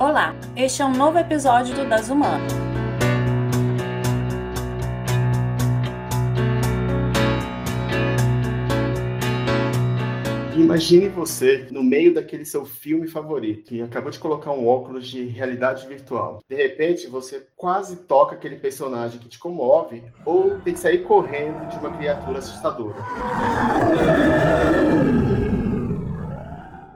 Olá, este é um novo episódio do Das Humanas. Imagine você no meio daquele seu filme favorito e acabou de colocar um óculos de realidade virtual. De repente, você quase toca aquele personagem que te comove ou tem que sair correndo de uma criatura assustadora.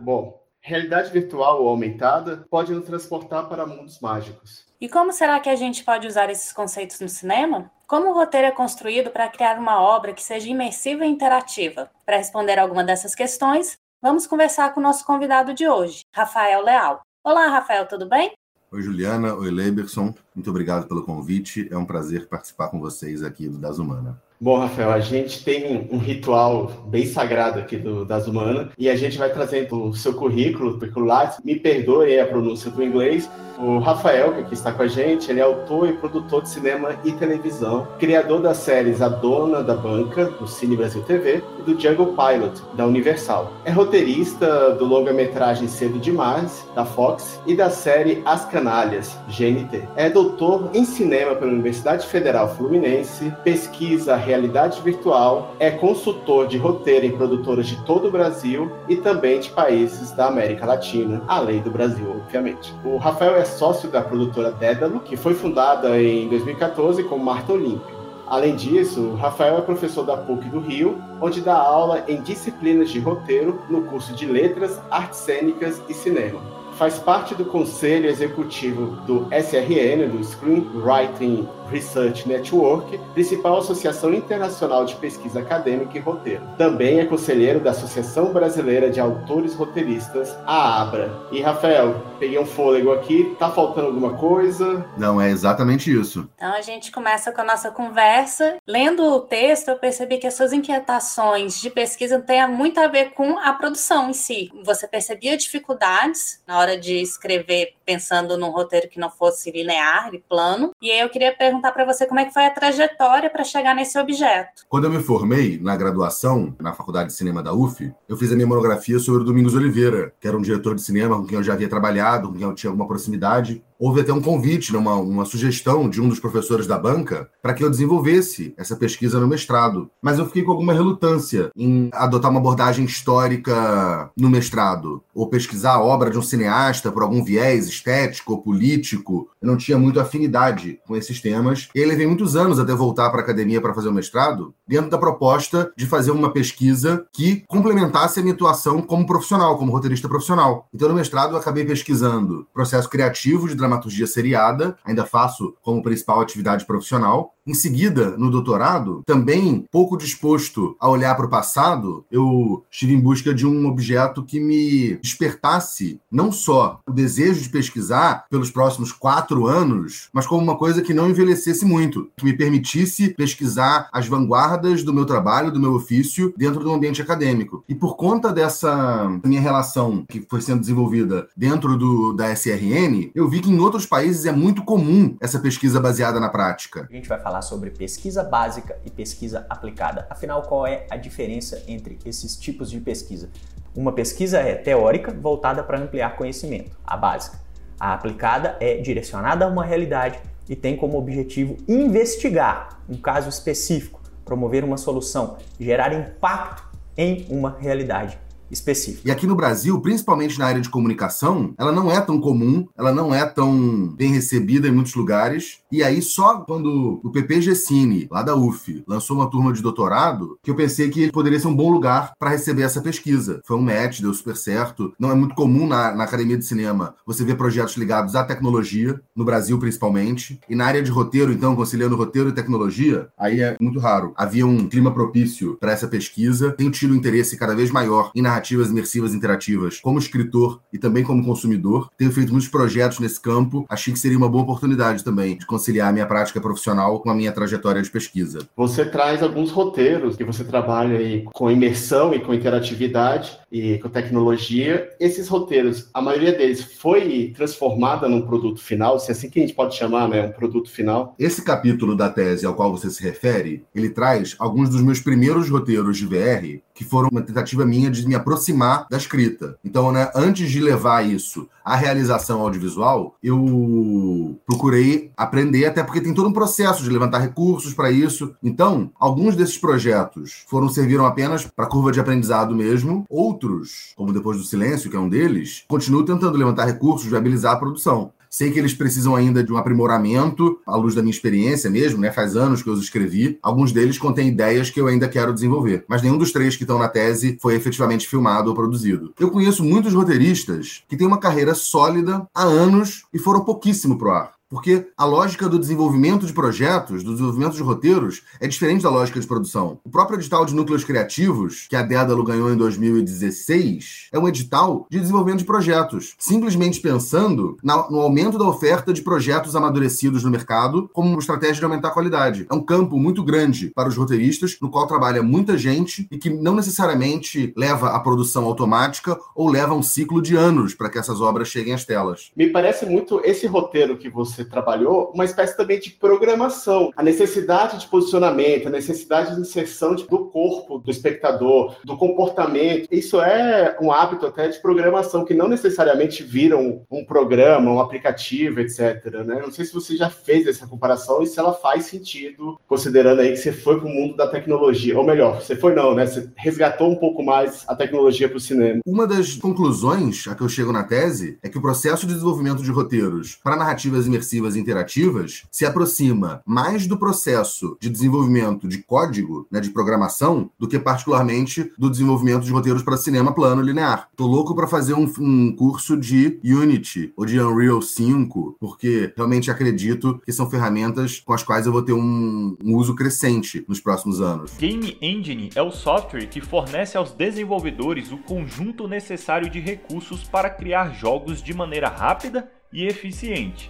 Bom, realidade virtual ou aumentada pode nos transportar para mundos mágicos. E como será que a gente pode usar esses conceitos no cinema? Como o roteiro é construído para criar uma obra que seja imersiva e interativa? Para responder alguma dessas questões, vamos conversar com o nosso convidado de hoje, Rafael Leal. Olá, Rafael, tudo bem? Oi, Juliana. Oi, Leberson. Muito obrigado pelo convite. É um prazer participar com vocês aqui do Das Humana. Bom, Rafael, a gente tem um ritual bem sagrado aqui do, das Humanas e a gente vai trazendo o seu currículo, curricular. Me perdoe a pronúncia do inglês. O Rafael, que aqui está com a gente, ele é autor e produtor de cinema e televisão, criador das séries A Dona da Banca, do Cine Brasil TV, e do Jungle Pilot, da Universal. É roteirista do longa-metragem Cedo Demais, da Fox, e da série As Canalhas, GNT. É doutor em cinema pela Universidade Federal Fluminense, pesquisa realidade virtual, é consultor de roteiro em produtoras de todo o Brasil e também de países da América Latina, além do Brasil, obviamente. O Rafael é sócio da produtora Dédalo, que foi fundada em 2014 como Marta Olímpio. Além disso, Rafael é professor da PUC do Rio, onde dá aula em disciplinas de roteiro no curso de Letras, Artes Cênicas e Cinema faz parte do conselho executivo do SRN, do Screenwriting Research Network, principal associação internacional de pesquisa acadêmica e roteiro. Também é conselheiro da Associação Brasileira de Autores Roteiristas, a ABRA. E Rafael, peguei um fôlego aqui, tá faltando alguma coisa? Não, é exatamente isso. Então a gente começa com a nossa conversa. Lendo o texto, eu percebi que as suas inquietações de pesquisa têm muito a ver com a produção em si. Você percebia dificuldades na hora de escrever pensando num roteiro que não fosse linear e plano. E aí eu queria perguntar para você como é que foi a trajetória para chegar nesse objeto. Quando eu me formei na graduação, na Faculdade de Cinema da UF, eu fiz a minha monografia sobre o Domingos Oliveira, que era um diretor de cinema com quem eu já havia trabalhado, com quem eu tinha alguma proximidade houve até um convite, né, uma, uma sugestão de um dos professores da banca para que eu desenvolvesse essa pesquisa no mestrado. Mas eu fiquei com alguma relutância em adotar uma abordagem histórica no mestrado, ou pesquisar a obra de um cineasta por algum viés estético ou político. Eu não tinha muita afinidade com esses temas. E aí levei muitos anos até voltar para a academia para fazer o mestrado, dentro da proposta de fazer uma pesquisa que complementasse a minha atuação como profissional, como roteirista profissional. Então, no mestrado, eu acabei pesquisando processo criativo de dramaturgia seriada, ainda faço como principal atividade profissional, em seguida, no doutorado, também pouco disposto a olhar para o passado, eu estive em busca de um objeto que me despertasse não só o desejo de pesquisar pelos próximos quatro anos, mas como uma coisa que não envelhecesse muito, que me permitisse pesquisar as vanguardas do meu trabalho, do meu ofício, dentro do ambiente acadêmico. E por conta dessa minha relação que foi sendo desenvolvida dentro do, da SRN, eu vi que em outros países é muito comum essa pesquisa baseada na prática. A gente vai falar falar sobre pesquisa básica e pesquisa aplicada. Afinal, qual é a diferença entre esses tipos de pesquisa? Uma pesquisa é teórica, voltada para ampliar conhecimento, a básica. A aplicada é direcionada a uma realidade e tem como objetivo investigar um caso específico, promover uma solução, gerar impacto em uma realidade específico. E aqui no Brasil, principalmente na área de comunicação, ela não é tão comum, ela não é tão bem recebida em muitos lugares. E aí, só quando o PPG Cine, lá da UF, lançou uma turma de doutorado, que eu pensei que ele poderia ser um bom lugar para receber essa pesquisa. Foi um match, deu super certo. Não é muito comum na, na academia de cinema você ver projetos ligados à tecnologia, no Brasil principalmente. E na área de roteiro, então, conciliando roteiro e tecnologia, aí é muito raro. Havia um clima propício para essa pesquisa. Tenho tido um interesse cada vez maior em narrativas imersivas interativas como escritor e também como consumidor. Tenho feito muitos projetos nesse campo. Achei que seria uma boa oportunidade também de conseguir conciliar a minha prática profissional com a minha trajetória de pesquisa. Você traz alguns roteiros que você trabalha aí com imersão e com interatividade e com tecnologia. Esses roteiros, a maioria deles foi transformada num produto final, se é assim que a gente pode chamar, né, um produto final. Esse capítulo da tese ao qual você se refere, ele traz alguns dos meus primeiros roteiros de VR que foram uma tentativa minha de me aproximar da escrita. Então, né, antes de levar isso à realização audiovisual, eu procurei aprender, até porque tem todo um processo de levantar recursos para isso. Então, alguns desses projetos foram serviram apenas para curva de aprendizado mesmo, outros, como Depois do Silêncio, que é um deles, continuo tentando levantar recursos, viabilizar a produção. Sei que eles precisam ainda de um aprimoramento, à luz da minha experiência mesmo, né? Faz anos que eu os escrevi. Alguns deles contêm ideias que eu ainda quero desenvolver. Mas nenhum dos três que estão na tese foi efetivamente filmado ou produzido. Eu conheço muitos roteiristas que têm uma carreira sólida há anos e foram pouquíssimo pro ar. Porque a lógica do desenvolvimento de projetos, do desenvolvimento de roteiros, é diferente da lógica de produção. O próprio edital de núcleos criativos, que a Dédalo ganhou em 2016, é um edital de desenvolvimento de projetos, simplesmente pensando no aumento da oferta de projetos amadurecidos no mercado como uma estratégia de aumentar a qualidade. É um campo muito grande para os roteiristas, no qual trabalha muita gente e que não necessariamente leva à produção automática ou leva um ciclo de anos para que essas obras cheguem às telas. Me parece muito esse roteiro que você trabalhou, uma espécie também de programação. A necessidade de posicionamento, a necessidade de inserção do corpo do espectador, do comportamento. Isso é um hábito até de programação, que não necessariamente viram um programa, um aplicativo, etc. Né? Não sei se você já fez essa comparação e se ela faz sentido, considerando aí que você foi para o mundo da tecnologia. Ou melhor, você foi não, né? Você resgatou um pouco mais a tecnologia para o cinema. Uma das conclusões a que eu chego na tese é que o processo de desenvolvimento de roteiros para narrativas imersivas imersivas interativas se aproxima mais do processo de desenvolvimento de código, né, de programação, do que particularmente do desenvolvimento de roteiros para cinema plano linear. Tô louco para fazer um, um curso de Unity ou de Unreal 5, porque realmente acredito que são ferramentas com as quais eu vou ter um, um uso crescente nos próximos anos. Game Engine é o software que fornece aos desenvolvedores o conjunto necessário de recursos para criar jogos de maneira rápida e eficiente.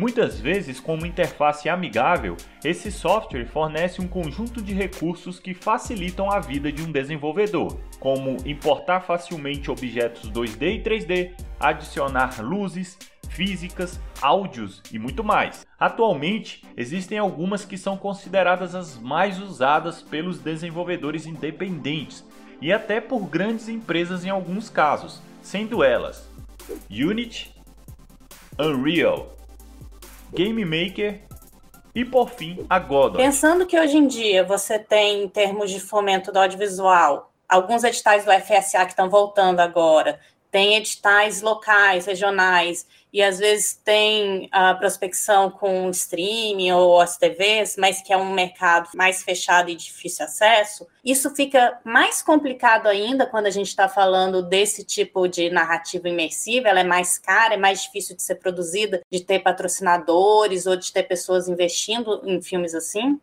Muitas vezes, com uma interface amigável, esse software fornece um conjunto de recursos que facilitam a vida de um desenvolvedor, como importar facilmente objetos 2D e 3D, adicionar luzes, físicas, áudios e muito mais. Atualmente, existem algumas que são consideradas as mais usadas pelos desenvolvedores independentes e até por grandes empresas em alguns casos, sendo elas Unity, Unreal, Game Maker e por fim a Godot. Pensando que hoje em dia você tem, em termos de fomento do audiovisual, alguns editais do FSA que estão voltando agora, tem editais locais, regionais, e às vezes tem a prospecção com streaming ou as TVs, mas que é um mercado mais fechado e difícil acesso, isso fica mais complicado ainda quando a gente está falando desse tipo de narrativa imersiva, ela é mais cara, é mais difícil de ser produzida, de ter patrocinadores ou de ter pessoas investindo em filmes assim?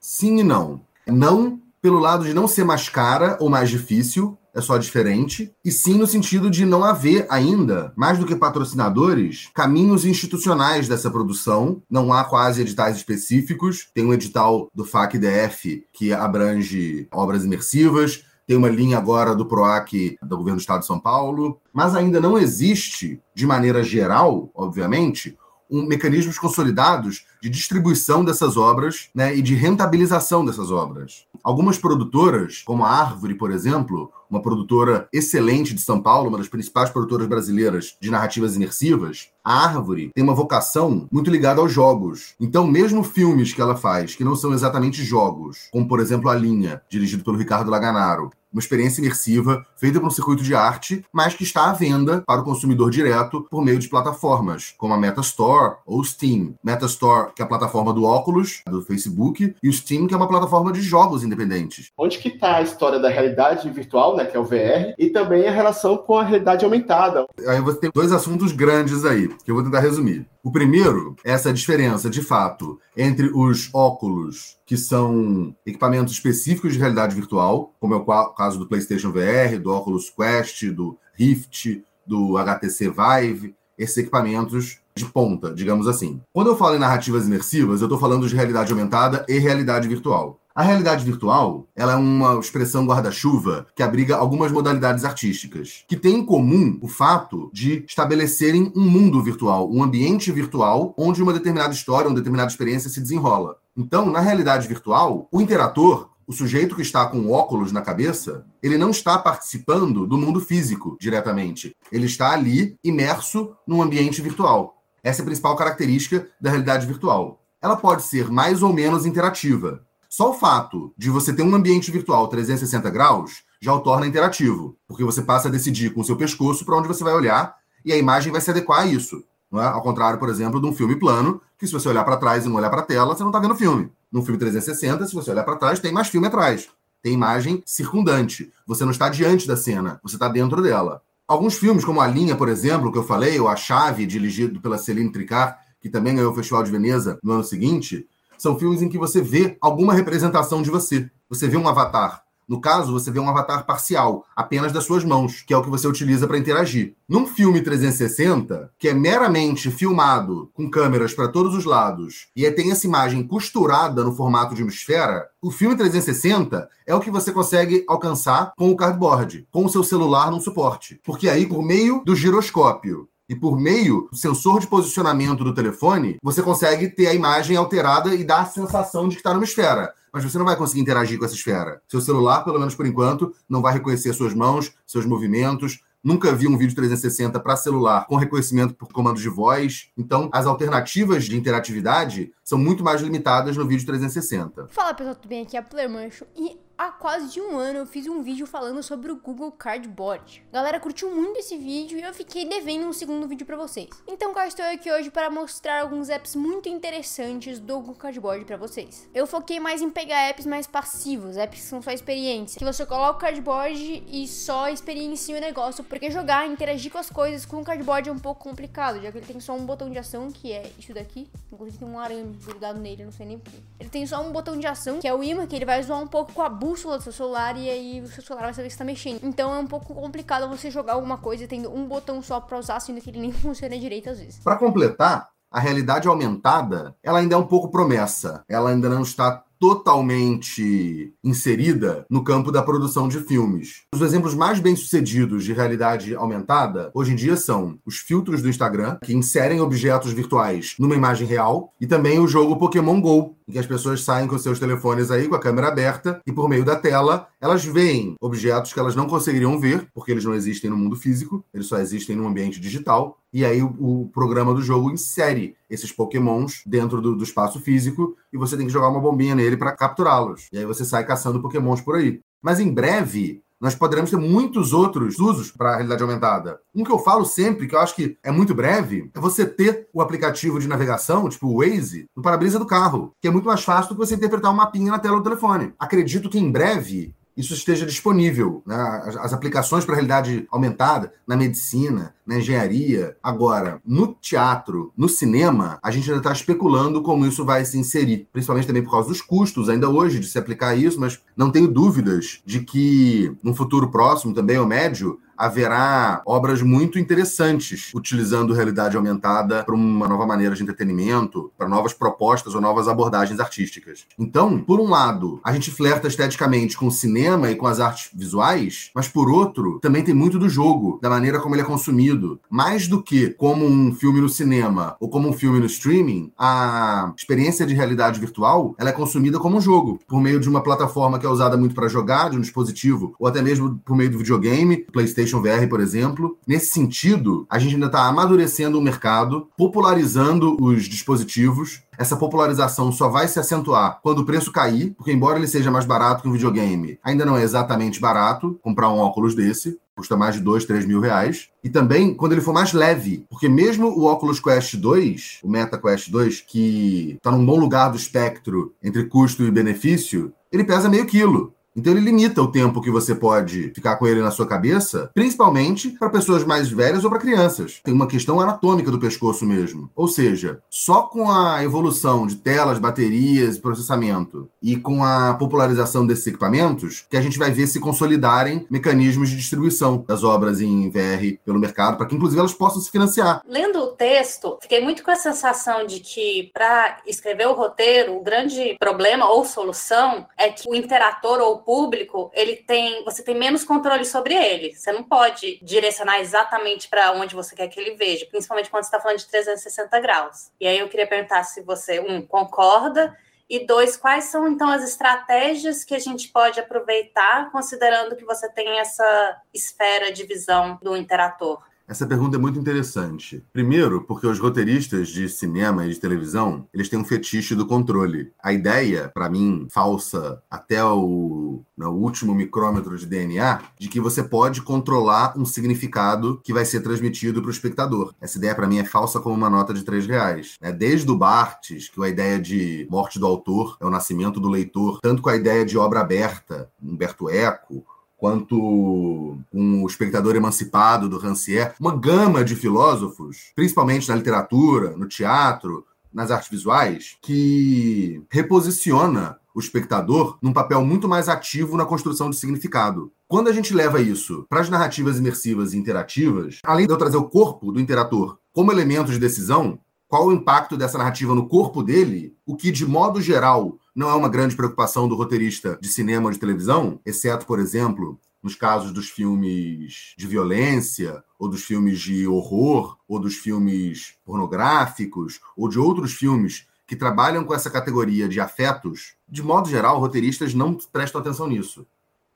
Sim e não. Não pelo lado de não ser mais cara ou mais difícil, é só diferente, e sim no sentido de não haver ainda, mais do que patrocinadores, caminhos institucionais dessa produção. Não há quase editais específicos. Tem um edital do FAC-DF que abrange obras imersivas, tem uma linha agora do PROAC do governo do estado de São Paulo, mas ainda não existe, de maneira geral, obviamente, um, mecanismos consolidados de distribuição dessas obras né, e de rentabilização dessas obras. Algumas produtoras, como a Árvore, por exemplo, uma produtora excelente de São Paulo, uma das principais produtoras brasileiras de narrativas imersivas, a Árvore tem uma vocação muito ligada aos jogos. Então, mesmo filmes que ela faz, que não são exatamente jogos, como por exemplo A Linha, dirigido pelo Ricardo Laganaro, uma experiência imersiva feita para um circuito de arte, mas que está à venda para o consumidor direto por meio de plataformas, como a Metastore ou Steam. Metastore, que é a plataforma do óculos, do Facebook, e o Steam, que é uma plataforma de jogos independentes. Onde que está a história da realidade virtual, né, que é o VR, e também a relação com a realidade aumentada? Aí você tem dois assuntos grandes aí, que eu vou tentar resumir. O primeiro é essa diferença, de fato, entre os óculos, que são equipamentos específicos de realidade virtual, como é o caso do PlayStation VR, do Oculus Quest, do Rift, do HTC Vive, esses equipamentos de ponta, digamos assim. Quando eu falo em narrativas imersivas, eu estou falando de realidade aumentada e realidade virtual. A realidade virtual ela é uma expressão guarda-chuva que abriga algumas modalidades artísticas, que tem em comum o fato de estabelecerem um mundo virtual, um ambiente virtual onde uma determinada história, uma determinada experiência se desenrola. Então, na realidade virtual, o interator, o sujeito que está com óculos na cabeça, ele não está participando do mundo físico diretamente. Ele está ali imerso num ambiente virtual. Essa é a principal característica da realidade virtual. Ela pode ser mais ou menos interativa. Só o fato de você ter um ambiente virtual 360 graus já o torna interativo, porque você passa a decidir com o seu pescoço para onde você vai olhar e a imagem vai se adequar a isso. É? Ao contrário, por exemplo, de um filme plano, que se você olhar para trás e não olhar para a tela, você não está vendo filme. Num filme 360, se você olhar para trás, tem mais filme atrás. Tem imagem circundante. Você não está diante da cena, você está dentro dela. Alguns filmes, como A Linha, por exemplo, que eu falei, ou A Chave, dirigido pela Celine Tricard, que também ganhou o Festival de Veneza no ano seguinte, são filmes em que você vê alguma representação de você. Você vê um avatar. No caso, você vê um avatar parcial, apenas das suas mãos, que é o que você utiliza para interagir. Num filme 360, que é meramente filmado com câmeras para todos os lados e tem essa imagem costurada no formato de uma esfera, o filme 360 é o que você consegue alcançar com o cardboard, com o seu celular num suporte. Porque aí, por meio do giroscópio e por meio do sensor de posicionamento do telefone, você consegue ter a imagem alterada e dar a sensação de que está numa esfera. Mas você não vai conseguir interagir com essa esfera. Seu celular, pelo menos por enquanto, não vai reconhecer suas mãos, seus movimentos, Nunca vi um vídeo 360 para celular com reconhecimento por comandos de voz. Então, as alternativas de interatividade são muito mais limitadas no vídeo 360. Fala pessoal, tudo bem? Aqui é a Playmancho e há quase de um ano eu fiz um vídeo falando sobre o Google Cardboard. A galera curtiu muito esse vídeo e eu fiquei devendo um segundo vídeo para vocês. Então cá estou aqui hoje para mostrar alguns apps muito interessantes do Google Cardboard para vocês. Eu foquei mais em pegar apps mais passivos, apps que são só experiência, que você coloca o cardboard e só experiencia o negócio, porque jogar, interagir com as coisas com o cardboard é um pouco complicado, já que ele tem só um botão de ação, que é isso daqui. Inclusive tem um arame grudado nele, não sei nem porquê. Ele tem só um botão de ação, que é o imã, que ele vai zoar um pouco com a bússola do seu celular e aí o seu celular vai saber que está mexendo. Então é um pouco complicado você jogar alguma coisa tendo um botão só para usar, sendo que ele nem funciona direito às vezes. Para completar, a realidade aumentada, ela ainda é um pouco promessa. Ela ainda não está totalmente inserida no campo da produção de filmes. Os exemplos mais bem-sucedidos de realidade aumentada hoje em dia são os filtros do Instagram, que inserem objetos virtuais numa imagem real, e também o jogo Pokémon Go, em que as pessoas saem com seus telefones aí com a câmera aberta e por meio da tela elas veem objetos que elas não conseguiriam ver, porque eles não existem no mundo físico, eles só existem no ambiente digital. E aí o, o programa do jogo insere esses pokémons dentro do, do, espaço físico e você tem que jogar uma bombinha nele para capturá-los. E aí você sai caçando pokémons por aí. Mas em breve, nós poderemos ter muitos outros usos para a realidade aumentada. Um que eu falo sempre, que eu acho que é muito breve, é você ter o aplicativo de navegação, tipo o Waze, no para-brisa do carro, que é muito mais fácil do que você interpretar um mapinha na tela do telefone. Acredito que em breve isso esteja disponível. Né? As, as aplicações para realidade aumentada na medicina, na engenharia. Agora, no teatro, no cinema, a gente ainda está especulando como isso vai se inserir, principalmente também por causa dos custos, ainda hoje, de se aplicar isso, mas não tenho dúvidas de que, num futuro próximo também, ou médio, haverá obras muito interessantes utilizando realidade aumentada para uma nova maneira de entretenimento, para novas propostas ou novas abordagens artísticas. Então, por um lado, a gente flerta esteticamente com o cinema e com as artes visuais, mas por outro, também tem muito do jogo, da maneira como ele é consumido. Mais do que como um filme no cinema ou como um filme no streaming, a experiência de realidade virtual ela é consumida como um jogo, por meio de uma plataforma que é usada muito para jogar, de um dispositivo, ou até mesmo por meio do videogame, PlayStation PlayStation VR, por exemplo. Nesse sentido, a gente ainda está amadurecendo o mercado, popularizando os dispositivos. Essa popularização só vai se acentuar quando o preço cair, porque embora ele seja mais barato que um videogame, ainda não é exatamente barato comprar um óculos desse custa mais de 2, 3 mil reais. E também quando ele for mais leve, porque mesmo o Oculus Quest 2, o Meta Quest 2, que está num bom lugar do espectro entre custo e benefício, ele pesa meio quilo. Então ele limita o tempo que você pode ficar com ele na sua cabeça, principalmente para pessoas mais velhas ou para crianças. Tem uma questão anatômica do pescoço mesmo. Ou seja, só com a evolução de telas, baterias, processamento e com a popularização desses equipamentos que a gente vai ver se consolidarem mecanismos de distribuição das obras em VR pelo mercado, para que inclusive elas possam se financiar. Lendo o texto, fiquei muito com a sensação de que para escrever o roteiro, o grande problema ou solução é que o interator ou público, ele tem, você tem menos controle sobre ele. Você não pode direcionar exatamente para onde você quer que ele veja, principalmente quando você está falando de 360 graus. E aí eu queria perguntar se você, um, concorda e dois, quais são então as estratégias que a gente pode aproveitar, considerando que você tem essa esfera de visão do interator? Essa pergunta é muito interessante. Primeiro, porque os roteiristas de cinema e de televisão, eles têm um fetiche do controle. A ideia, para mim, falsa até o no último micrômetro de DNA, de que você pode controlar um significado que vai ser transmitido para o espectador. Essa ideia, para mim, é falsa como uma nota de três reais. Né? Desde o Barthes, que a ideia de morte do autor é o nascimento do leitor, tanto com a ideia de obra aberta, Humberto Eco, quanto um espectador emancipado do Rancière, uma gama de filósofos, principalmente na literatura, no teatro, nas artes visuais, que reposiciona o espectador num papel muito mais ativo na construção de significado. Quando a gente leva isso para as narrativas imersivas e interativas, além de eu trazer o corpo do interator como elemento de decisão, qual o impacto dessa narrativa no corpo dele, o que de modo geral não é uma grande preocupação do roteirista de cinema ou de televisão, exceto, por exemplo, nos casos dos filmes de violência, ou dos filmes de horror, ou dos filmes pornográficos, ou de outros filmes que trabalham com essa categoria de afetos, de modo geral, roteiristas não prestam atenção nisso.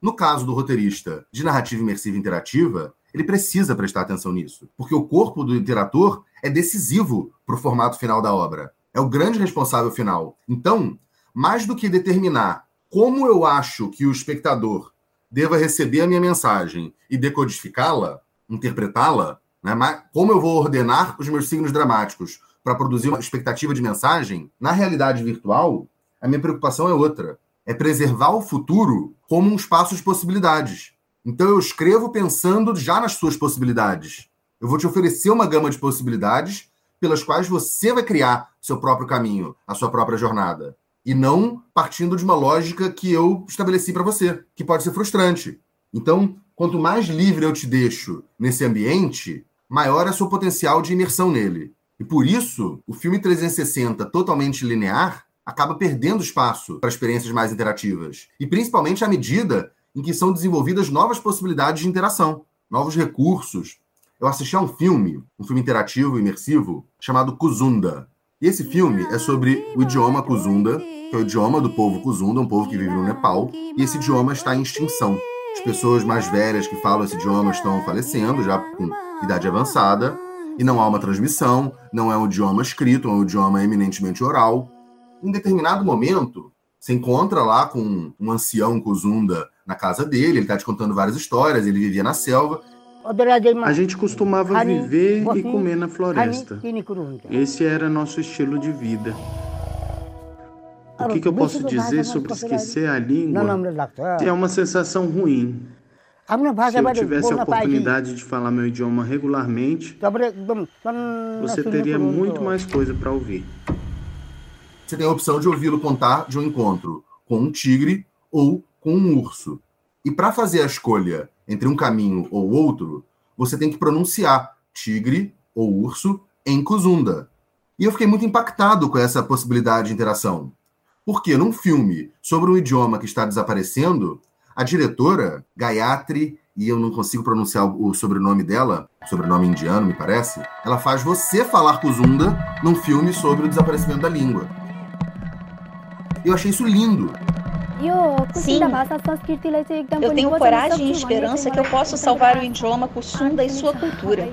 No caso do roteirista de narrativa imersiva interativa, ele precisa prestar atenção nisso, porque o corpo do interator é decisivo para o formato final da obra. É o grande responsável final. Então, mais do que determinar como eu acho que o espectador deva receber a minha mensagem e decodificá-la, interpretá-la, né, como eu vou ordenar os meus signos dramáticos para produzir uma expectativa de mensagem, na realidade virtual, a minha preocupação é outra. É preservar o futuro como um espaço de possibilidades. Então eu escrevo pensando já nas suas possibilidades. Eu vou te oferecer uma gama de possibilidades pelas quais você vai criar seu próprio caminho, a sua própria jornada e não partindo de uma lógica que eu estabeleci para você, que pode ser frustrante. Então, quanto mais livre eu te deixo nesse ambiente, maior é seu potencial de imersão nele. E por isso, o filme 360 totalmente linear acaba perdendo espaço para experiências mais interativas, e principalmente à medida em que são desenvolvidas novas possibilidades de interação, novos recursos. Eu assisti a um filme, um filme interativo imersivo chamado Kuzunda, e esse filme é sobre o idioma Kuzunda, que é o idioma do povo Kuzunda, um povo que vive no Nepal, e esse idioma está em extinção. As pessoas mais velhas que falam esse idioma estão falecendo, já com idade avançada, e não há uma transmissão, não é um idioma escrito, é um idioma eminentemente oral. Em determinado momento, se encontra lá com um ancião Kuzunda na casa dele, ele está te contando várias histórias, ele vivia na selva, a gente costumava viver e comer na floresta. Esse era nosso estilo de vida. O que, que eu posso dizer sobre esquecer a língua? É uma sensação ruim. Se eu tivesse a oportunidade de falar meu idioma regularmente, você teria muito mais coisa para ouvir. Você tem a opção de ouvi-lo contar de um encontro com um tigre ou com um urso. E para fazer a escolha entre um caminho ou outro, você tem que pronunciar tigre ou urso em Kuzunda. E eu fiquei muito impactado com essa possibilidade de interação. Porque num filme sobre um idioma que está desaparecendo, a diretora, Gayatri, e eu não consigo pronunciar o sobrenome dela, sobrenome indiano, me parece, ela faz você falar Kuzunda num filme sobre o desaparecimento da língua. Eu achei isso lindo. Sim, eu tenho coragem e esperança que eu posso salvar o idioma Kusunda e sua cultura.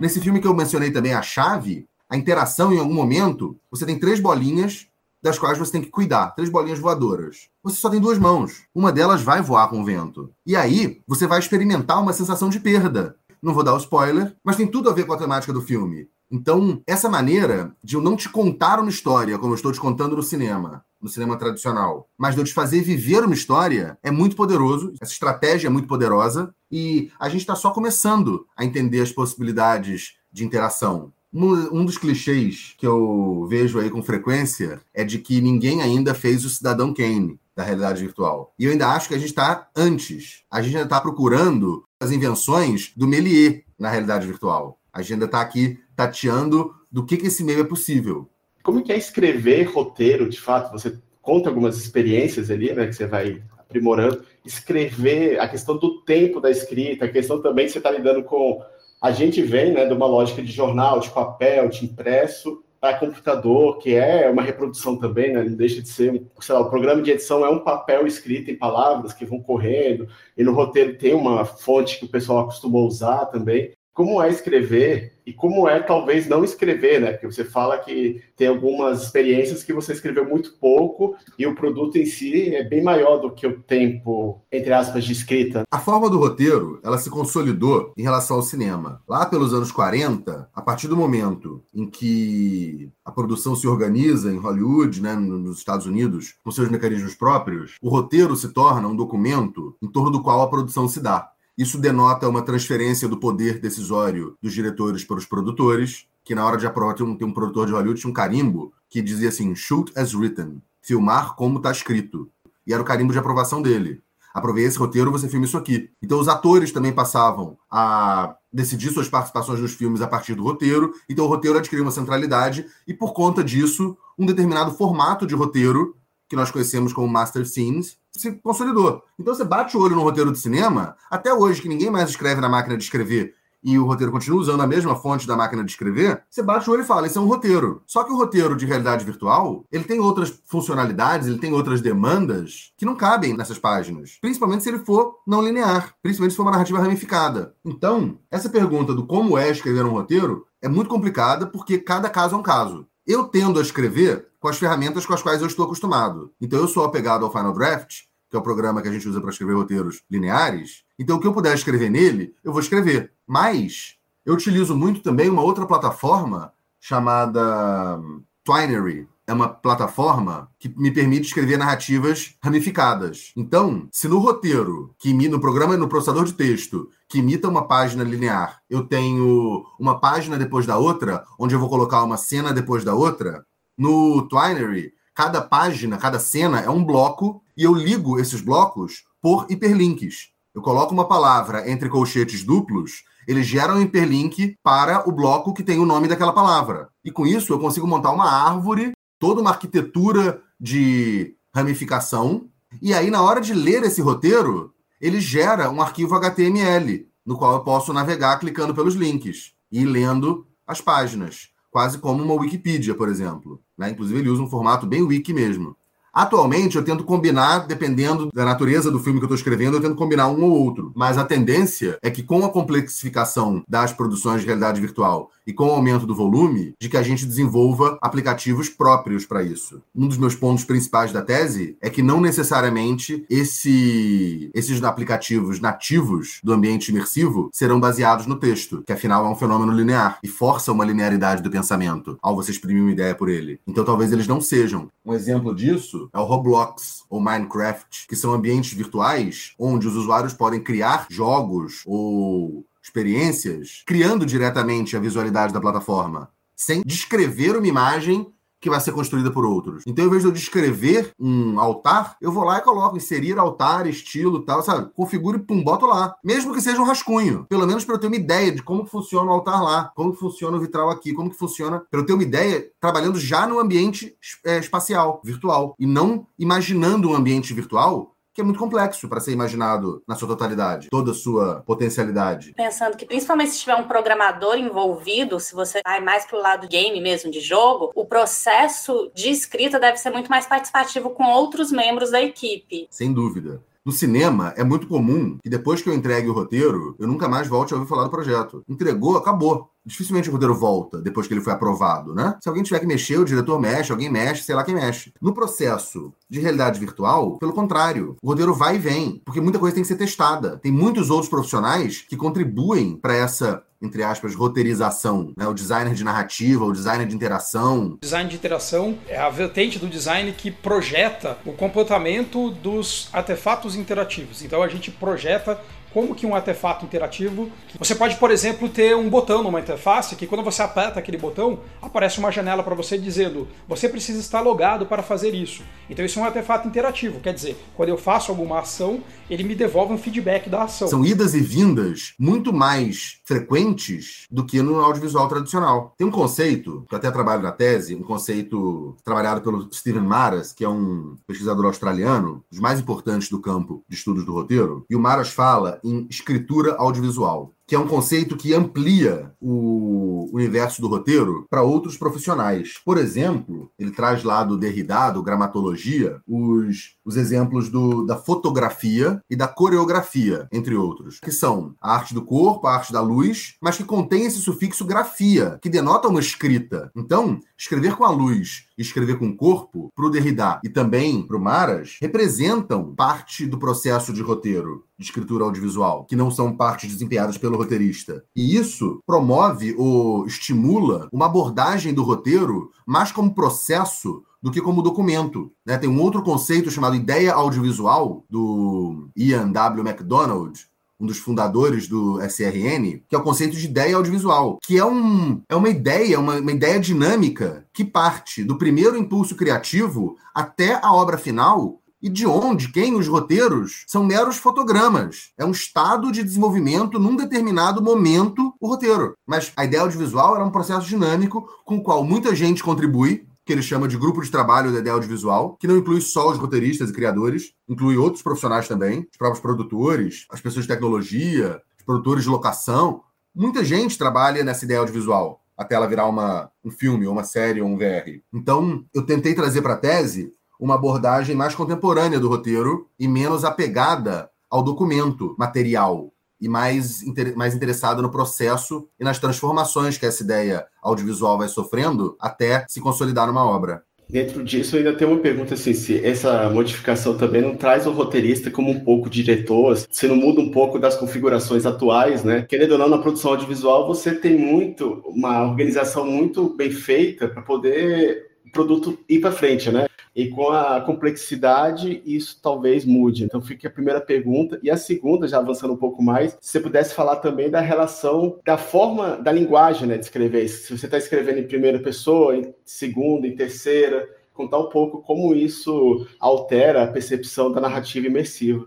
Nesse filme que eu mencionei também, A Chave, a interação em algum momento, você tem três bolinhas das quais você tem que cuidar, três bolinhas voadoras. Você só tem duas mãos. Uma delas vai voar com o vento. E aí, você vai experimentar uma sensação de perda. Não vou dar o spoiler, mas tem tudo a ver com a temática do filme. Então, essa maneira de eu não te contar uma história como eu estou te contando no cinema, no cinema tradicional. Mas de eu te fazer viver uma história é muito poderoso, essa estratégia é muito poderosa, e a gente está só começando a entender as possibilidades de interação. Um dos clichês que eu vejo aí com frequência é de que ninguém ainda fez o Cidadão Kane da realidade virtual. E eu ainda acho que a gente está antes. A gente ainda está procurando as invenções do Méliès na realidade virtual. A gente ainda está aqui tateando do que, que esse meio é possível. Como que é escrever roteiro, de fato? Você conta algumas experiências ali, né, que você vai aprimorando. Escrever, a questão do tempo da escrita, a questão também que você está lidando com a gente vem né, de uma lógica de jornal, de papel, de impresso, para computador, que é uma reprodução também, né? não deixa de ser, sei lá, o programa de edição é um papel escrito em palavras que vão correndo, e no roteiro tem uma fonte que o pessoal acostumou usar também como é escrever e como é talvez não escrever, né? Porque você fala que tem algumas experiências que você escreveu muito pouco e o produto em si é bem maior do que o tempo, entre aspas, de escrita. A forma do roteiro, ela se consolidou em relação ao cinema. Lá pelos anos 40, a partir do momento em que a produção se organiza em Hollywood, né, nos Estados Unidos, com seus mecanismos próprios, o roteiro se torna um documento em torno do qual a produção se dá. Isso denota uma transferência do poder decisório dos diretores para os produtores, que na hora de aprovar tem um, tem um produtor de Hollywood, tinha um carimbo que dizia assim, shoot as written, filmar como está escrito. E era o carimbo de aprovação dele. Aprovei esse roteiro, você filma isso aqui. Então os atores também passavam a decidir suas participações nos filmes a partir do roteiro. Então o roteiro adquiriu uma centralidade e por conta disso, um determinado formato de roteiro que nós conhecemos como master scenes se consolidou. Então você bate o olho no roteiro de cinema, até hoje, que ninguém mais escreve na máquina de escrever e o roteiro continua usando a mesma fonte da máquina de escrever, você bate o olho e fala, isso é um roteiro. Só que o roteiro de realidade virtual, ele tem outras funcionalidades, ele tem outras demandas que não cabem nessas páginas. Principalmente se ele for não linear, principalmente se for uma narrativa ramificada. Então, essa pergunta do como é escrever um roteiro é muito complicada porque cada caso é um caso. Eu tendo a escrever com as ferramentas com as quais eu estou acostumado. Então eu sou apegado ao Final Draft, que é o programa que a gente usa para escrever roteiros lineares. Então o que eu puder escrever nele, eu vou escrever. Mas eu utilizo muito também uma outra plataforma chamada Twinery. É uma plataforma que me permite escrever narrativas ramificadas. Então, se no roteiro, que no programa, no processador de texto, que imita uma página linear, eu tenho uma página depois da outra, onde eu vou colocar uma cena depois da outra, no Twinery, cada página, cada cena é um bloco e eu ligo esses blocos por hiperlinks. Eu coloco uma palavra entre colchetes duplos, ele gera um hiperlink para o bloco que tem o nome daquela palavra. E com isso eu consigo montar uma árvore, toda uma arquitetura de ramificação. E aí, na hora de ler esse roteiro, ele gera um arquivo HTML, no qual eu posso navegar clicando pelos links e lendo as páginas quase como uma Wikipedia, por exemplo. Né? Inclusive, ele usa um formato bem wiki mesmo. Atualmente, eu tento combinar, dependendo da natureza do filme que eu estou escrevendo, eu tento combinar um ou outro. Mas a tendência é que, com a complexificação das produções de realidade virtual e com o aumento do volume, de que a gente desenvolva aplicativos próprios para isso. Um dos meus pontos principais da tese é que não necessariamente esse, esses aplicativos nativos do ambiente imersivo serão baseados no texto, que afinal é um fenômeno linear e força uma linearidade do pensamento ao você exprimir uma ideia por ele. Então talvez eles não sejam. Um exemplo disso é o Roblox ou Minecraft, que são ambientes virtuais onde os usuários podem criar jogos ou experiências, criando diretamente a visualidade da plataforma, sem descrever uma imagem que vai ser construída por outros. Então, em vez de eu descrever um altar, eu vou lá e coloco inserir altar, estilo, tal, sabe? Configuro e pum, boto lá. Mesmo que seja um rascunho. Pelo menos para eu ter uma ideia de como funciona o altar lá, como funciona o vitral aqui, como que funciona, para eu ter uma ideia trabalhando já no ambiente é, espacial, virtual, e não imaginando um ambiente virtual que é muito complexo para ser imaginado na sua totalidade, toda a sua potencialidade. Pensando que, principalmente se tiver um programador envolvido, se você vai mais para o lado game mesmo, de jogo, o processo de escrita deve ser muito mais participativo com outros membros da equipe. Sem dúvida. No cinema, é muito comum que depois que eu entregue o roteiro, eu nunca mais volte a ouvir falar do projeto. Entregou, acabou. Dificilmente o roteiro volta depois que ele foi aprovado, né? Se alguém tiver que mexer, o diretor mexe, alguém mexe, sei lá quem mexe. No processo de realidade virtual, pelo contrário, o roteiro vai e vem, porque muita coisa tem que ser testada. Tem muitos outros profissionais que contribuem para essa entre aspas, roteirização, né? o designer de narrativa, o designer de interação. Design de interação é a vertente do design que projeta o comportamento dos artefatos interativos. Então a gente projeta como que um artefato interativo. Você pode, por exemplo, ter um botão numa interface que quando você aperta aquele botão, aparece uma janela para você dizendo: você precisa estar logado para fazer isso. Então isso é um artefato interativo, quer dizer, quando eu faço alguma ação, ele me devolve um feedback da ação. São idas e vindas muito mais frequentes do que no audiovisual tradicional. Tem um conceito, que eu até trabalho na tese, um conceito trabalhado pelo Steven Maras, que é um pesquisador australiano, dos mais importantes do campo de estudos do roteiro, e o Maras fala em escritura audiovisual que é um conceito que amplia o universo do roteiro para outros profissionais. Por exemplo, ele traz lá do Derrida, do Gramatologia, os, os exemplos do, da fotografia e da coreografia, entre outros, que são a arte do corpo, a arte da luz, mas que contém esse sufixo grafia, que denota uma escrita. Então, escrever com a luz e escrever com o corpo, para o Derrida e também para o Maras, representam parte do processo de roteiro, de escritura audiovisual, que não são partes desempenhadas pelo roteirista. E isso promove ou estimula uma abordagem do roteiro mais como processo do que como documento. Né? Tem um outro conceito chamado ideia audiovisual, do Ian W. MacDonald, um dos fundadores do SRN, que é o conceito de ideia audiovisual, que é, um, é uma ideia, uma, uma ideia dinâmica que parte do primeiro impulso criativo até a obra final e de onde, quem, os roteiros são meros fotogramas. É um estado de desenvolvimento num determinado momento o roteiro. Mas a ideia audiovisual era um processo dinâmico com o qual muita gente contribui, que ele chama de grupo de trabalho da ideia audiovisual, que não inclui só os roteiristas e criadores, inclui outros profissionais também, os próprios produtores, as pessoas de tecnologia, os produtores de locação. Muita gente trabalha nessa ideia audiovisual até ela virar uma, um filme, uma série, ou um VR. Então, eu tentei trazer para a tese uma abordagem mais contemporânea do roteiro e menos apegada ao documento material e mais, inter mais interessada no processo e nas transformações que essa ideia audiovisual vai sofrendo até se consolidar numa obra. Dentro disso, ainda tenho uma pergunta assim, se essa modificação também não traz o roteirista como um pouco diretor, se não muda um pouco das configurações atuais, né? Querendo ou não, na produção audiovisual, você tem muito, uma organização muito bem feita para poder produto ir para frente, né? E com a complexidade, isso talvez mude. Então, fica a primeira pergunta. E a segunda, já avançando um pouco mais, se você pudesse falar também da relação, da forma, da linguagem né, de escrever. Se você está escrevendo em primeira pessoa, em segunda, em terceira, contar um pouco como isso altera a percepção da narrativa imersiva.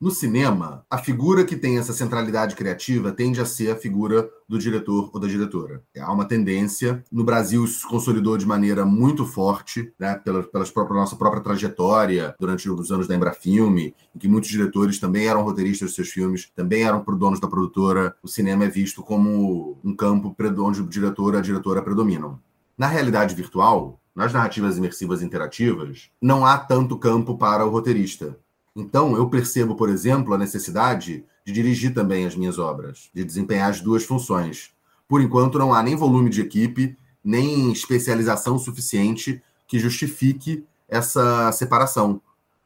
No cinema, a figura que tem essa centralidade criativa tende a ser a figura do diretor ou da diretora. Há uma tendência, no Brasil isso se consolidou de maneira muito forte, né, pela, pela nossa própria trajetória durante os anos da Embrafilme, em que muitos diretores também eram roteiristas dos seus filmes, também eram donos da produtora. O cinema é visto como um campo onde o diretor e a diretora predominam. Na realidade virtual, nas narrativas imersivas interativas, não há tanto campo para o roteirista então, eu percebo, por exemplo, a necessidade de dirigir também as minhas obras, de desempenhar as duas funções. Por enquanto, não há nem volume de equipe, nem especialização suficiente que justifique essa separação,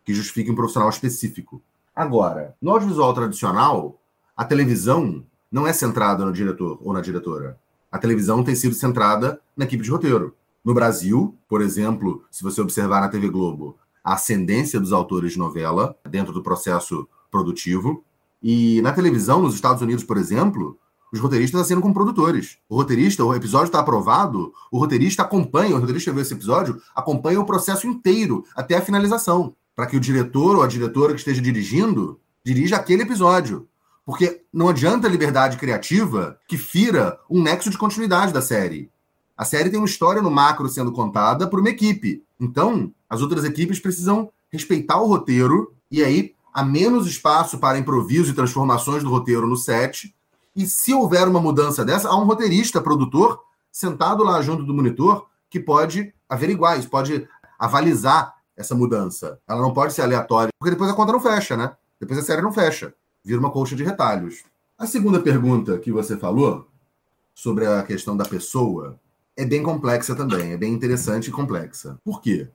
que justifique um profissional específico. Agora, no audiovisual tradicional, a televisão não é centrada no diretor ou na diretora. A televisão tem sido centrada na equipe de roteiro. No Brasil, por exemplo, se você observar na TV Globo, a ascendência dos autores de novela dentro do processo produtivo. E na televisão, nos Estados Unidos, por exemplo, os roteiristas assinam como produtores. O roteirista, o episódio está aprovado, o roteirista acompanha, o roteirista vê esse episódio, acompanha o processo inteiro até a finalização, para que o diretor ou a diretora que esteja dirigindo dirija aquele episódio. Porque não adianta a liberdade criativa que fira um nexo de continuidade da série. A série tem uma história no macro sendo contada por uma equipe. Então, as outras equipes precisam respeitar o roteiro e aí há menos espaço para improviso e transformações do roteiro no set. E se houver uma mudança dessa, há um roteirista, produtor, sentado lá junto do monitor, que pode averiguar isso, pode avalizar essa mudança. Ela não pode ser aleatória, porque depois a conta não fecha, né? Depois a série não fecha. Vira uma colcha de retalhos. A segunda pergunta que você falou sobre a questão da pessoa é bem complexa também, é bem interessante e complexa. Por quê?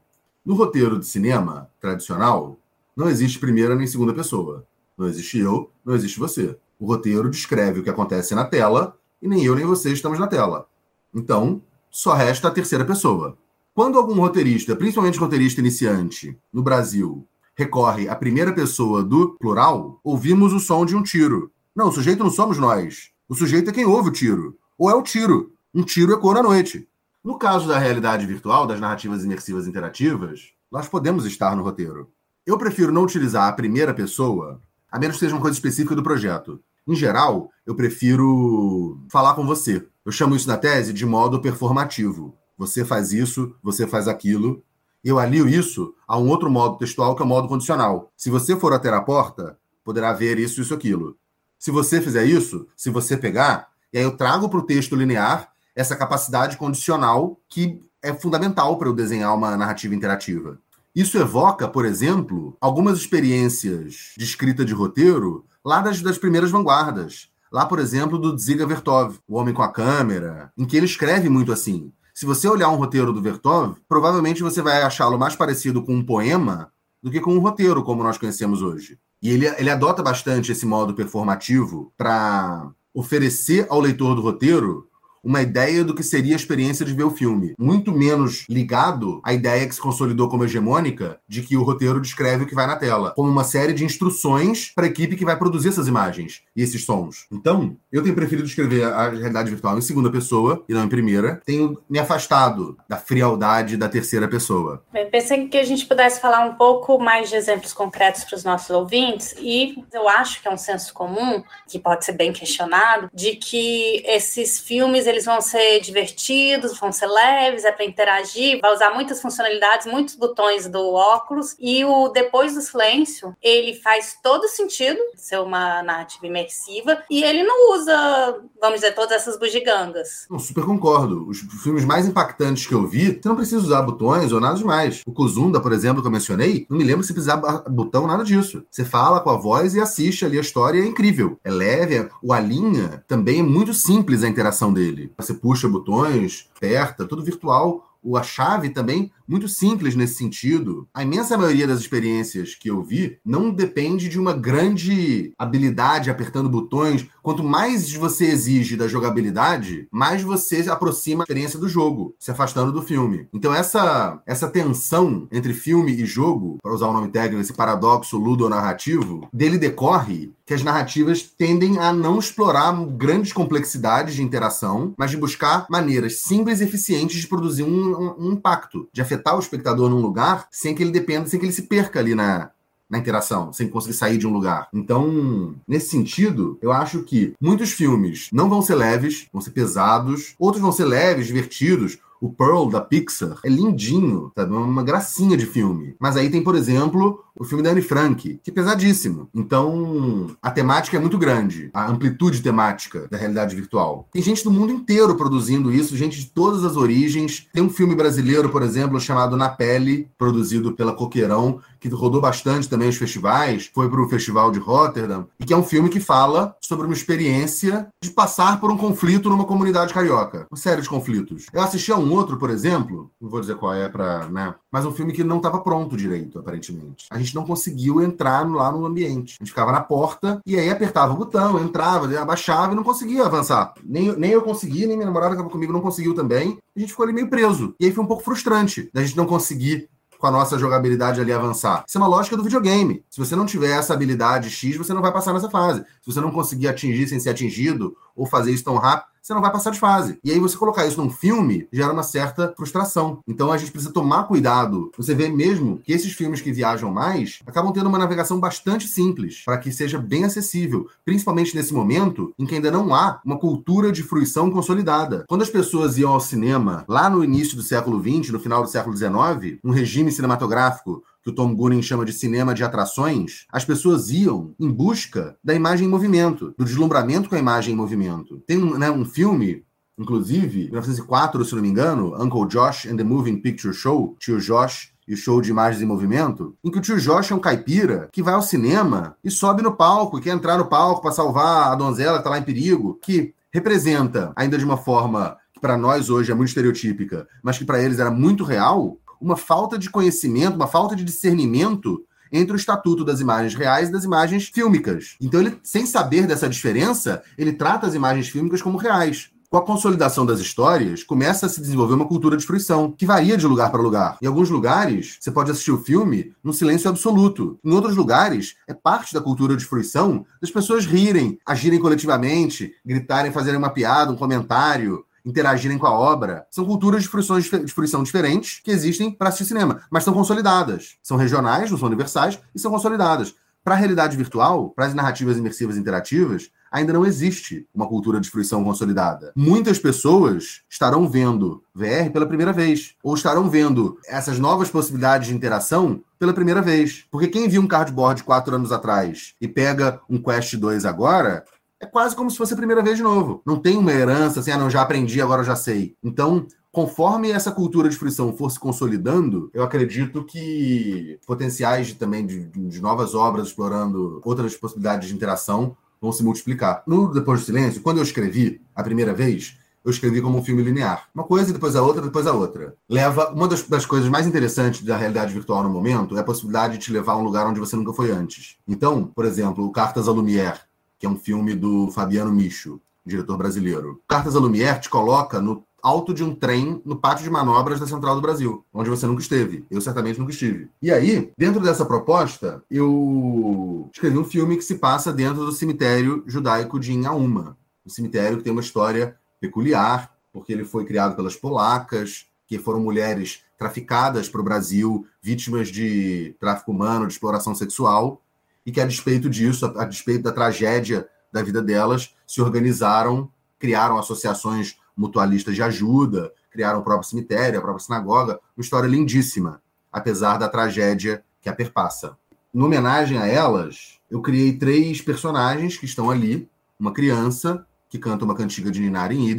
No roteiro de cinema tradicional, não existe primeira nem segunda pessoa. Não existe eu, não existe você. O roteiro descreve o que acontece na tela e nem eu nem você estamos na tela. Então, só resta a terceira pessoa. Quando algum roteirista, principalmente roteirista iniciante, no Brasil, recorre à primeira pessoa do plural, ouvimos o som de um tiro. Não, o sujeito não somos nós. O sujeito é quem ouve o tiro. Ou é o tiro. Um tiro ecoa na noite. No caso da realidade virtual, das narrativas imersivas interativas, nós podemos estar no roteiro. Eu prefiro não utilizar a primeira pessoa, a menos que seja uma coisa específica do projeto. Em geral, eu prefiro falar com você. Eu chamo isso na tese de modo performativo. Você faz isso, você faz aquilo. Eu alio isso a um outro modo textual que é o modo condicional. Se você for até a porta, poderá ver isso, isso, aquilo. Se você fizer isso, se você pegar, e aí eu trago para o texto linear essa capacidade condicional que é fundamental para eu desenhar uma narrativa interativa. Isso evoca, por exemplo, algumas experiências de escrita de roteiro lá das, das primeiras vanguardas. Lá, por exemplo, do Dziga Vertov, O Homem com a Câmera, em que ele escreve muito assim. Se você olhar um roteiro do Vertov, provavelmente você vai achá-lo mais parecido com um poema do que com um roteiro, como nós conhecemos hoje. E ele, ele adota bastante esse modo performativo para oferecer ao leitor do roteiro uma ideia do que seria a experiência de ver o filme. Muito menos ligado à ideia que se consolidou como hegemônica de que o roteiro descreve o que vai na tela, como uma série de instruções para a equipe que vai produzir essas imagens e esses sons. Então, eu tenho preferido escrever a realidade virtual em segunda pessoa e não em primeira. Tenho me afastado da frialdade da terceira pessoa. Pensei que a gente pudesse falar um pouco mais de exemplos concretos para os nossos ouvintes e eu acho que é um senso comum, que pode ser bem questionado, de que esses filmes eles vão ser divertidos, vão ser leves, é para interagir, vai usar muitas funcionalidades, muitos botões do óculos. E o Depois do Silêncio, ele faz todo sentido ser uma narrativa imersiva e ele não usa, vamos dizer, todas essas bugigangas. Não, super concordo. Os filmes mais impactantes que eu vi, você não precisa usar botões ou nada demais. O Kuzunda, por exemplo, que eu mencionei, não me lembro se precisar botão, nada disso. Você fala com a voz e assiste ali a história, é incrível. É leve, o Alinha também é muito simples a interação dele. Você puxa botões, aperta, tudo virtual. A chave também muito simples nesse sentido. A imensa maioria das experiências que eu vi não depende de uma grande habilidade apertando botões. Quanto mais você exige da jogabilidade, mais você aproxima a experiência do jogo, se afastando do filme. Então essa essa tensão entre filme e jogo, para usar o nome técnico, esse paradoxo ludonarrativo, dele decorre que as narrativas tendem a não explorar grandes complexidades de interação, mas de buscar maneiras simples e eficientes de produzir um, um, um impacto, de afetar afetar o espectador num lugar sem que ele dependa, sem que ele se perca ali na, na interação, sem conseguir sair de um lugar. Então, nesse sentido, eu acho que muitos filmes não vão ser leves, vão ser pesados, outros vão ser leves, divertidos, o Pearl da Pixar é lindinho, tá? Uma gracinha de filme. Mas aí tem, por exemplo, o filme da Anne Frank, que é pesadíssimo. Então, a temática é muito grande, a amplitude temática da realidade virtual. Tem gente do mundo inteiro produzindo isso, gente de todas as origens. Tem um filme brasileiro, por exemplo, chamado Na Pele, produzido pela Coqueirão, que rodou bastante também os festivais, foi para o Festival de Rotterdam, e que é um filme que fala sobre uma experiência de passar por um conflito numa comunidade carioca. Uma série de conflitos. Eu assisti a um outro, por exemplo, não vou dizer qual é para, né, mas um filme que não estava pronto direito, aparentemente. A gente não conseguiu entrar lá no ambiente. A gente ficava na porta e aí apertava o botão, entrava, abaixava e não conseguia avançar. Nem, nem eu consegui, nem minha namorada que estava comigo não conseguiu também. A gente ficou ali meio preso. E aí foi um pouco frustrante da gente não conseguir com a nossa jogabilidade ali avançar. Isso é uma lógica do videogame. Se você não tiver essa habilidade X, você não vai passar nessa fase. Se você não conseguir atingir sem ser atingido, ou fazer isso tão rápido, você não vai passar de fase. E aí você colocar isso num filme gera uma certa frustração. Então a gente precisa tomar cuidado. Você vê mesmo que esses filmes que viajam mais acabam tendo uma navegação bastante simples, para que seja bem acessível, principalmente nesse momento em que ainda não há uma cultura de fruição consolidada. Quando as pessoas iam ao cinema lá no início do século XX, no final do século XIX, um regime cinematográfico que o Tom Gooden chama de cinema de atrações, as pessoas iam em busca da imagem em movimento, do deslumbramento com a imagem em movimento. Tem um, né, um filme Inclusive, em 1904, se não me engano, Uncle Josh and the Moving Picture Show, Tio Josh e o show de imagens em movimento, em que o tio Josh é um caipira que vai ao cinema e sobe no palco, quer entrar no palco para salvar a donzela que está lá em perigo, que representa, ainda de uma forma que para nós hoje é muito estereotípica, mas que para eles era muito real, uma falta de conhecimento, uma falta de discernimento entre o estatuto das imagens reais e das imagens fílmicas. Então, ele, sem saber dessa diferença, ele trata as imagens fílmicas como reais. Com a consolidação das histórias, começa a se desenvolver uma cultura de fruição, que varia de lugar para lugar. Em alguns lugares, você pode assistir o filme num silêncio absoluto. Em outros lugares, é parte da cultura de fruição das pessoas rirem, agirem coletivamente, gritarem, fazerem uma piada, um comentário, interagirem com a obra. São culturas de fruição, de fruição diferentes que existem para assistir cinema, mas são consolidadas. São regionais, não são universais, e são consolidadas. Para a realidade virtual, para as narrativas imersivas interativas, ainda não existe uma cultura de fruição consolidada. Muitas pessoas estarão vendo VR pela primeira vez, ou estarão vendo essas novas possibilidades de interação pela primeira vez. Porque quem viu um cardboard quatro anos atrás e pega um Quest 2 agora, é quase como se fosse a primeira vez de novo. Não tem uma herança assim, ah, não, já aprendi, agora já sei. Então, conforme essa cultura de fruição for se consolidando, eu acredito que potenciais de, também de, de novas obras explorando outras possibilidades de interação vão se multiplicar. No Depois do Silêncio, quando eu escrevi a primeira vez, eu escrevi como um filme linear. Uma coisa, depois a outra, depois a outra. Leva. Uma das, das, coisas mais interessantes da realidade virtual no momento é a possibilidade de te levar a um lugar onde você nunca foi antes. Então, por exemplo, o Cartas à Lumière, que é um filme do Fabiano Micho, diretor brasileiro. Cartas à Lumière te coloca no alto de um trem no pátio de manobras da Central do Brasil, onde você nunca esteve. Eu certamente nunca estive. E aí, dentro dessa proposta, eu escrevi um filme que se passa dentro do cemitério judaico de Inhaúma. Um cemitério que tem uma história peculiar, porque ele foi criado pelas polacas, que foram mulheres traficadas para o Brasil, vítimas de tráfico humano, de exploração sexual, e que, a despeito disso, a, despeito da tragédia da vida delas, se organizaram, criaram associações mutualistas de ajuda, criaram o próprio cemitério, a própria sinagoga, uma história lindíssima, apesar da tragédia que a perpassa. Em homenagem a elas, eu criei três personagens que estão ali: uma criança que canta uma cantiga de Ninar em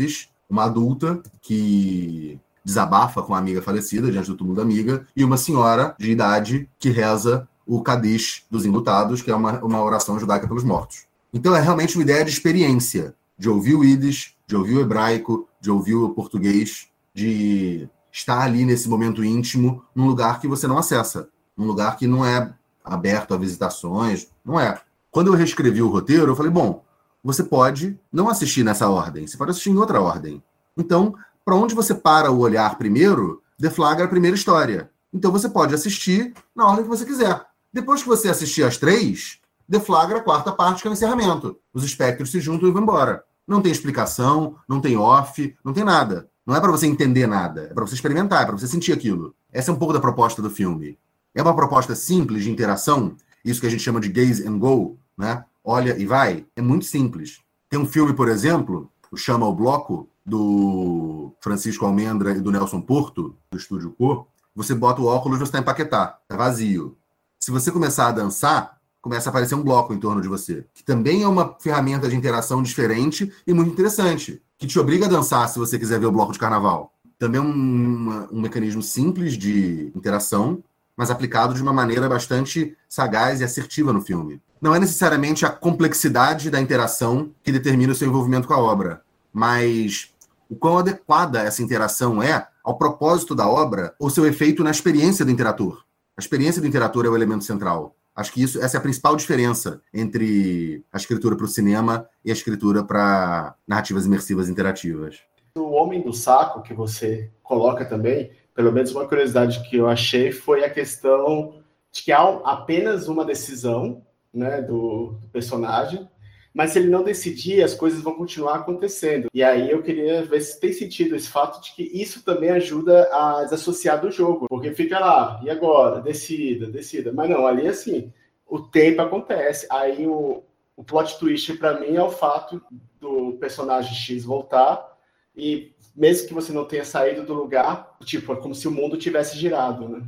uma adulta que desabafa com a amiga falecida diante do túmulo da amiga, e uma senhora de idade que reza o Kadish dos Indutados, que é uma, uma oração judaica pelos mortos. Então é realmente uma ideia de experiência, de ouvir o Yiddish, de ouvir o hebraico, de ouvir o português, de estar ali nesse momento íntimo, num lugar que você não acessa, num lugar que não é aberto a visitações, não é. Quando eu reescrevi o roteiro, eu falei, bom, você pode não assistir nessa ordem, você pode assistir em outra ordem. Então, para onde você para o olhar primeiro, deflagra a primeira história. Então você pode assistir na ordem que você quiser. Depois que você assistir as três, deflagra a quarta parte, que é o encerramento. Os espectros se juntam e vão embora. Não tem explicação, não tem off, não tem nada. Não é para você entender nada, é para você experimentar, é para você sentir aquilo. Essa é um pouco da proposta do filme. É uma proposta simples de interação, isso que a gente chama de gaze and go, né? Olha e vai. É muito simples. Tem um filme, por exemplo, o Chama o Bloco, do Francisco Almendra e do Nelson Porto, do Estúdio Cor. Você bota o óculos e você está empaquetar. É vazio. Se você começar a dançar, começa a aparecer um bloco em torno de você, que também é uma ferramenta de interação diferente e muito interessante, que te obriga a dançar se você quiser ver o bloco de carnaval. Também é um, um mecanismo simples de interação, mas aplicado de uma maneira bastante sagaz e assertiva no filme. Não é necessariamente a complexidade da interação que determina o seu envolvimento com a obra, mas o quão adequada essa interação é ao propósito da obra ou seu efeito na experiência do interator. A experiência do interator é o elemento central. Acho que isso, essa é a principal diferença entre a escritura para o cinema e a escritura para narrativas imersivas interativas. O Homem do Saco, que você coloca também, pelo menos uma curiosidade que eu achei foi a questão de que há apenas uma decisão né, do, do personagem, mas se ele não decidir, as coisas vão continuar acontecendo. E aí eu queria ver se tem sentido esse fato de que isso também ajuda a desassociar do jogo, porque fica lá, e agora? Decida, decida. Mas não, ali assim, o tempo acontece. Aí o, o plot twist para mim é o fato do personagem X voltar e mesmo que você não tenha saído do lugar, tipo, é como se o mundo tivesse girado, né?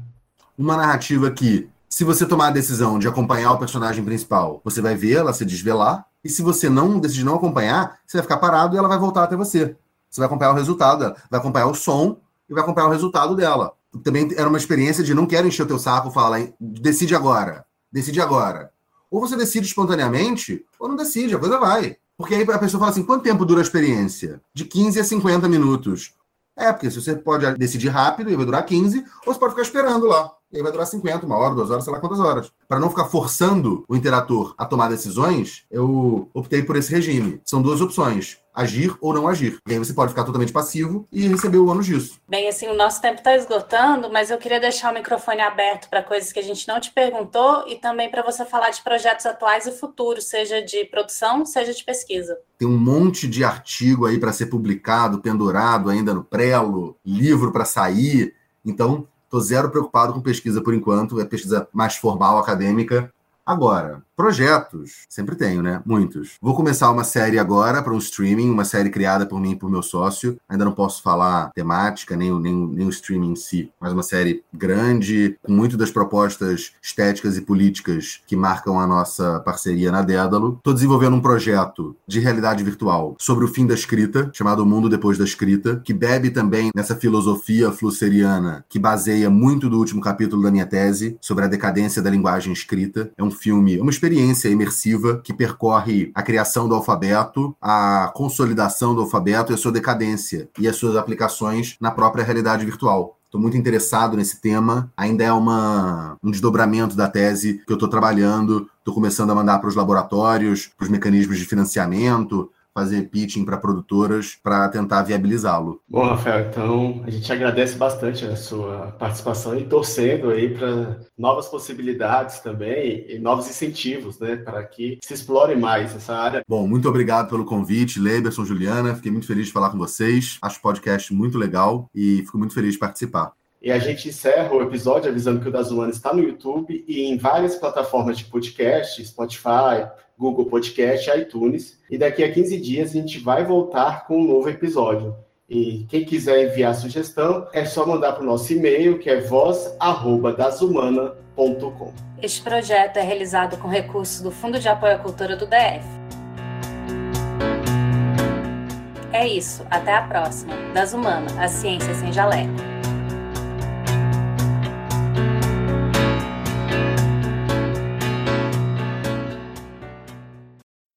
Uma narrativa que, se você tomar a decisão de acompanhar o personagem principal, você vai ver ela se desvelar, e se você não decidir não acompanhar, você vai ficar parado e ela vai voltar até você. Você vai acompanhar o resultado, vai acompanhar o som e vai acompanhar o resultado dela. Também era uma experiência de não quero encher o teu saco, falar, decide agora, decide agora. Ou você decide espontaneamente, ou não decide, a coisa vai. Porque aí a pessoa fala assim: quanto tempo dura a experiência? De 15 a 50 minutos. É, porque se você pode decidir rápido, e vai durar 15, ou você pode ficar esperando lá. E aí vai durar 50, uma hora, duas horas, sei lá quantas horas. Para não ficar forçando o interator a tomar decisões, eu optei por esse regime. São duas opções agir ou não agir. E aí você pode ficar totalmente passivo e receber o ônus disso. Bem, assim, o nosso tempo está esgotando, mas eu queria deixar o microfone aberto para coisas que a gente não te perguntou e também para você falar de projetos atuais e futuros, seja de produção, seja de pesquisa. Tem um monte de artigo aí para ser publicado, pendurado ainda no prelo, livro para sair. Então, Estou zero preocupado com pesquisa por enquanto, é pesquisa mais formal, acadêmica. Agora, projetos, sempre tenho, né? Muitos. Vou começar uma série agora para um streaming, uma série criada por mim e por meu sócio. Ainda não posso falar temática, nem, nem, nem o streaming em si, mas uma série grande, com muito das propostas estéticas e políticas que marcam a nossa parceria na Dédalo. Estou desenvolvendo um projeto de realidade virtual sobre o fim da escrita, chamado O Mundo Depois da Escrita, que bebe também nessa filosofia flusseriana que baseia muito do último capítulo da minha tese sobre a decadência da linguagem escrita. É um filme, uma experiência experiência imersiva que percorre a criação do alfabeto, a consolidação do alfabeto e a sua decadência e as suas aplicações na própria realidade virtual. Estou muito interessado nesse tema. Ainda é uma, um desdobramento da tese que eu estou trabalhando. Estou começando a mandar para os laboratórios, para os mecanismos de financiamento, fazer pitching para produtoras para tentar viabilizá-lo. Bom, Rafael, então a gente agradece bastante a sua participação e torcendo aí para novas possibilidades também e novos incentivos, né, para que se explore mais essa área. Bom, muito obrigado pelo convite, Leiberson, Juliana, fiquei muito feliz de falar com vocês. Acho o podcast muito legal e fico muito feliz de participar. E a gente encerra o episódio avisando que o Das Humanas está no YouTube e em várias plataformas de podcast, Spotify, Google Podcast, iTunes. E daqui a 15 dias a gente vai voltar com um novo episódio. E quem quiser enviar sugestão, é só mandar para o nosso e-mail, que é voz@dashumana.com. Este projeto é realizado com recursos do Fundo de Apoio à Cultura do DF. É isso, até a próxima. Das Humanas, a ciência sem jaleco.